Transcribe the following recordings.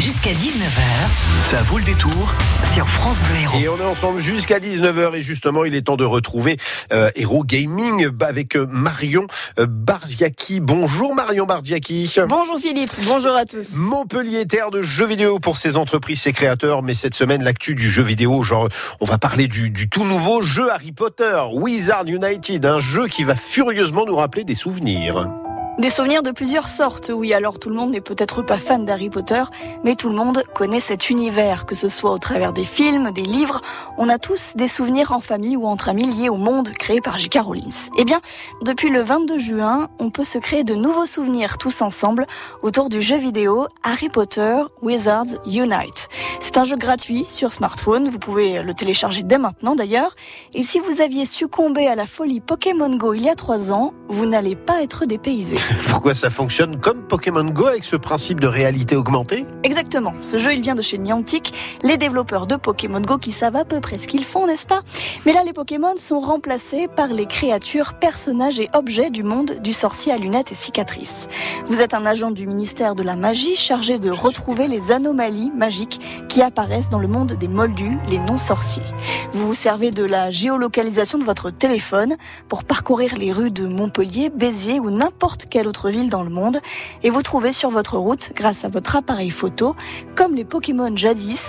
Jusqu'à 19h Ça vaut le détour. sur France Bleu Héros. Et on est ensemble jusqu'à 19h et justement il est temps de retrouver euh, Hero Gaming bah, avec euh, Marion euh, Bardiaki. Bonjour Marion Bardiaki. Bonjour Philippe, bonjour à tous. Montpellier, terre de jeux vidéo pour ses entreprises, ses créateurs. Mais cette semaine, l'actu du jeu vidéo, genre, on va parler du, du tout nouveau jeu Harry Potter, Wizard United, un jeu qui va furieusement nous rappeler des souvenirs. Des souvenirs de plusieurs sortes, oui, alors tout le monde n'est peut-être pas fan d'Harry Potter, mais tout le monde connaît cet univers, que ce soit au travers des films, des livres, on a tous des souvenirs en famille ou entre amis liés au monde créé par J.K. Rowling. Eh bien, depuis le 22 juin, on peut se créer de nouveaux souvenirs tous ensemble autour du jeu vidéo Harry Potter Wizards Unite. C'est un jeu gratuit sur smartphone, vous pouvez le télécharger dès maintenant d'ailleurs, et si vous aviez succombé à la folie Pokémon Go il y a trois ans, vous n'allez pas être dépaysé. Pourquoi ça fonctionne comme Pokémon Go avec ce principe de réalité augmentée? Exactement. Ce jeu, il vient de chez Niantic, les développeurs de Pokémon Go qui savent à peu près ce qu'ils font, n'est-ce pas? Mais là, les Pokémon sont remplacés par les créatures, personnages et objets du monde du sorcier à lunettes et cicatrices. Vous êtes un agent du ministère de la magie chargé de retrouver les anomalies magiques qui apparaissent dans le monde des moldus, les non-sorciers. Vous vous servez de la géolocalisation de votre téléphone pour parcourir les rues de Montpellier, Béziers ou n'importe quelle autre ville dans le monde et vous trouvez sur votre route, grâce à votre appareil photo, comme les Pokémon jadis,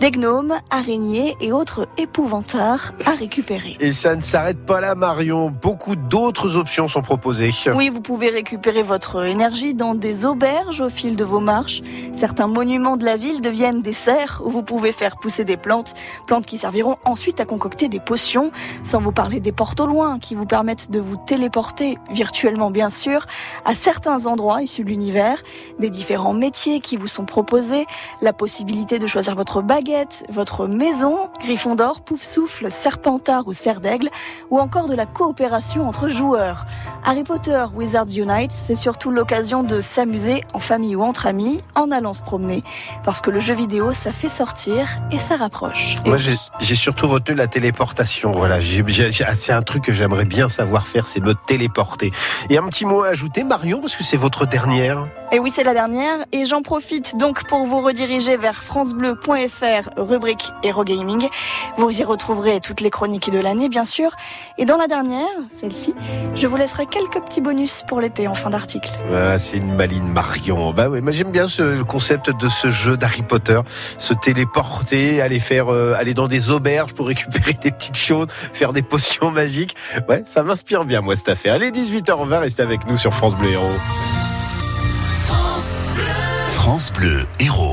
des gnomes, araignées et autres épouvantards à récupérer. Et ça ne s'arrête pas là, Marion. Beaucoup d'autres options sont proposées. Oui, vous pouvez récupérer votre énergie dans des auberges au fil de vos marches. Certains monuments de la ville deviennent des serres où vous pouvez faire pousser des plantes, plantes qui serviront ensuite à concocter des potions, sans vous parler des portes au loin qui vous permettent de vous téléporter, virtuellement bien sûr, à certains endroits issus de l'univers, des différents métiers qui vous sont proposés, la possibilité de choisir votre baguette, votre maison, Gryffondor, Poufsouffle, Serpentard ou Serre d'Aigle, ou encore de la coopération entre joueurs. Harry Potter Wizards Unite, c'est surtout l'occasion de s'amuser en famille ou entre amis, en allant se promener, parce que le jeu vidéo, ça fait sortir et ça rapproche. Et Moi, oui. j'ai surtout retenu la téléportation. Voilà, j'ai- c'est un truc que j'aimerais bien savoir faire, c'est me téléporter. Et un petit mot à ajouter, Marion, parce que c'est votre dernière. Et oui, c'est la dernière. Et j'en profite donc pour vous rediriger vers francebleu.fr, rubrique Hero Gaming. Vous y retrouverez toutes les chroniques de l'année, bien sûr. Et dans la dernière, celle-ci, je vous laisserai quelques petits bonus pour l'été en fin d'article. Ah, c'est une maline Marion. Bah moi j'aime bien ce concept de ce jeu d'Harry Potter, se téléporter, aller faire, euh, aller dans des auberges pour récupérer des petites choses, faire des potions magiques. Ouais, ça m'inspire bien moi cette affaire. Allez, 18h20, restez avec nous sur France Bleu. France Bleu Héros.